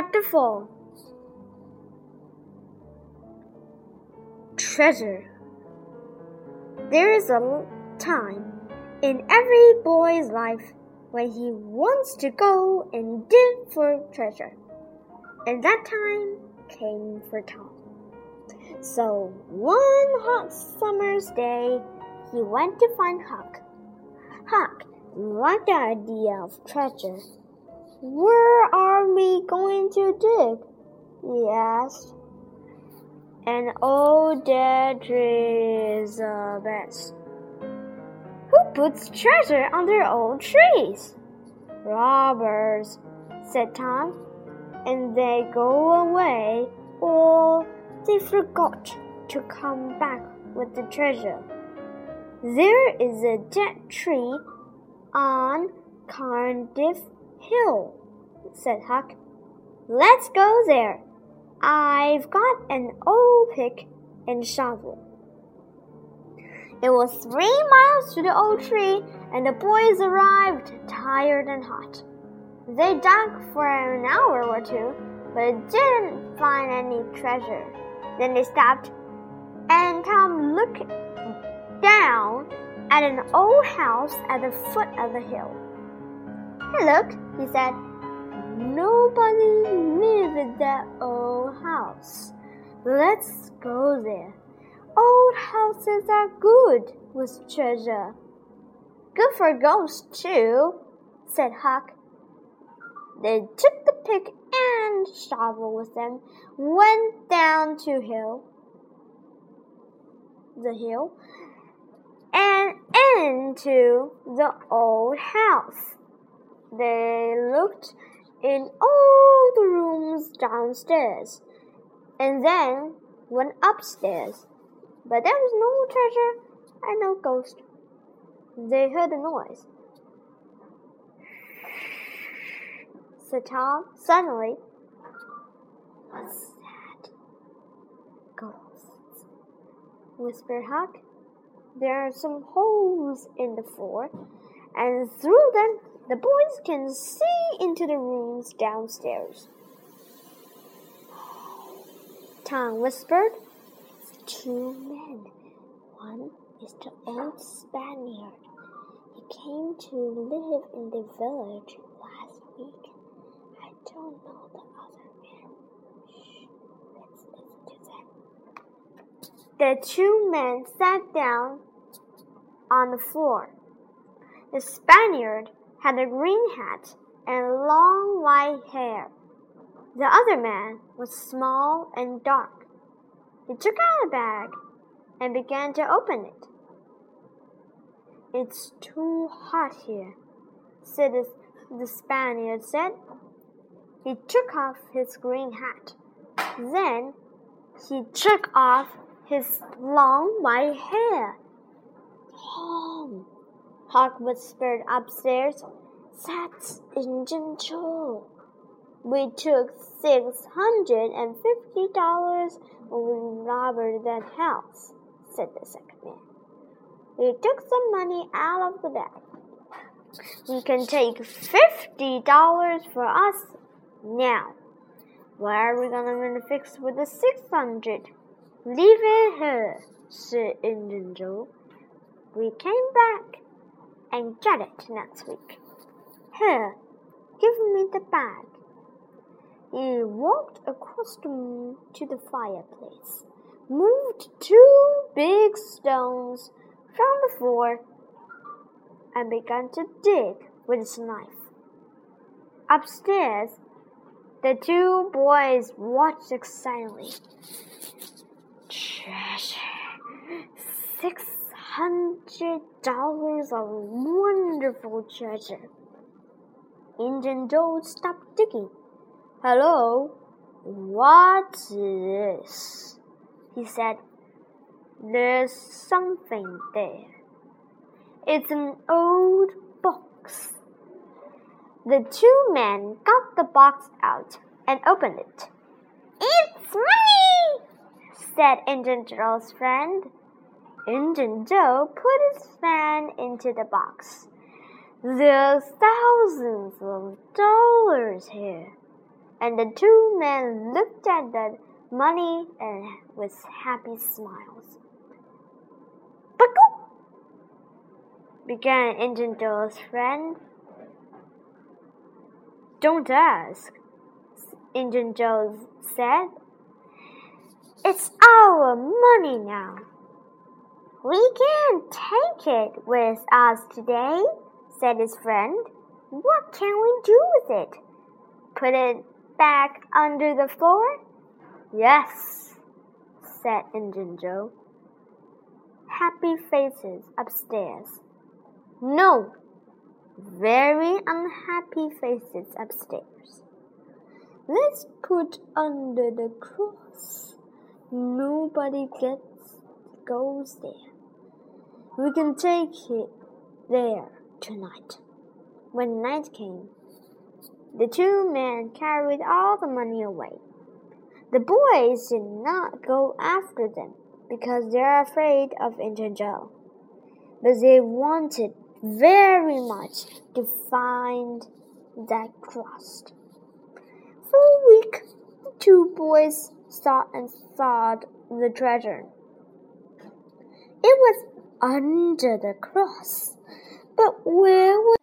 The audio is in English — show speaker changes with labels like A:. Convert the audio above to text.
A: Chapter 4 Treasure There is a time in every boy's life when he wants to go and dig for treasure. And that time came for Tom. So one hot summer's day, he went to find Huck. Huck liked the idea of treasure. Where are we going to dig? he asked. An old dead tree is the best. Who puts treasure under old trees? Robbers, said Tom. And they go away, or they forgot to come back with the treasure. There is a dead tree on Cardiff Hill, said Huck. Let's go there. I've got an old pick and shovel. It was three miles to the old tree, and the boys arrived tired and hot. They dug for an hour or two, but didn't find any treasure. Then they stopped, and Tom looked down at an old house at the foot of the hill. Hey, look, he said. Nobody lives in that old house. Let's go there. Old houses are good with treasure. Good for ghosts, too, said Huck. They took the pick and shovel with them, went down to hill, the hill, and into the old house. They looked in all the rooms downstairs, and then went upstairs. But there was no treasure and no ghost. They heard a noise. said Tom suddenly. What's that? Ghosts, whispered Huck. There are some holes in the floor, and through them the boys can see into the rooms downstairs. Tom whispered. It's two men. One is the old Spaniard. He came to live in the village last week. I don't know the other man. Shh, let's listen to them. The two men sat down on the floor. The Spaniard had a green hat and long white hair. The other man was small and dark. He took out a bag and began to open it. It's too hot here, said the, the Spaniard said. He took off his green hat. Then he took off his long white hair. Tom, Huck whispered upstairs. That's Injun Joe. We took six hundred and fifty dollars when we robbed that house, said the second man. We took some money out of the bag. We can take fifty dollars for us now. What are we gonna fix with the six hundred? Leave it here, said Injun Joe. We came back and get it next week. Here, give me the bag. He walked across the to the fireplace, moved two big stones from the floor, and began to dig with his knife. Upstairs, the two boys watched excitedly. Treasure! Six hundred dollars of wonderful treasure. Injun Joe stopped digging. Hello, what's this? He said. There's something there. It's an old box. The two men got the box out and opened it. It's money, said Injun Joe's friend. Injun Joe put his hand into the box. There's thousands of dollars here. and the two men looked at the money and with happy smiles. Buckle! began Injun Joe's friend. Don't ask, Injun Joe said. It's our money now. We can't take it with us today, said his friend. What can we do with it? Put it back under the floor? Yes, said Injun Joe. Happy faces upstairs. No, very unhappy faces upstairs. Let's put under the cross. Nobody gets goes there. We can take it there tonight. When night came, the two men carried all the money away. The boys did not go after them because they are afraid of Joe, but they wanted very much to find that crust. For a week, the two boys sought and sought the treasure. It was under the cross, but where was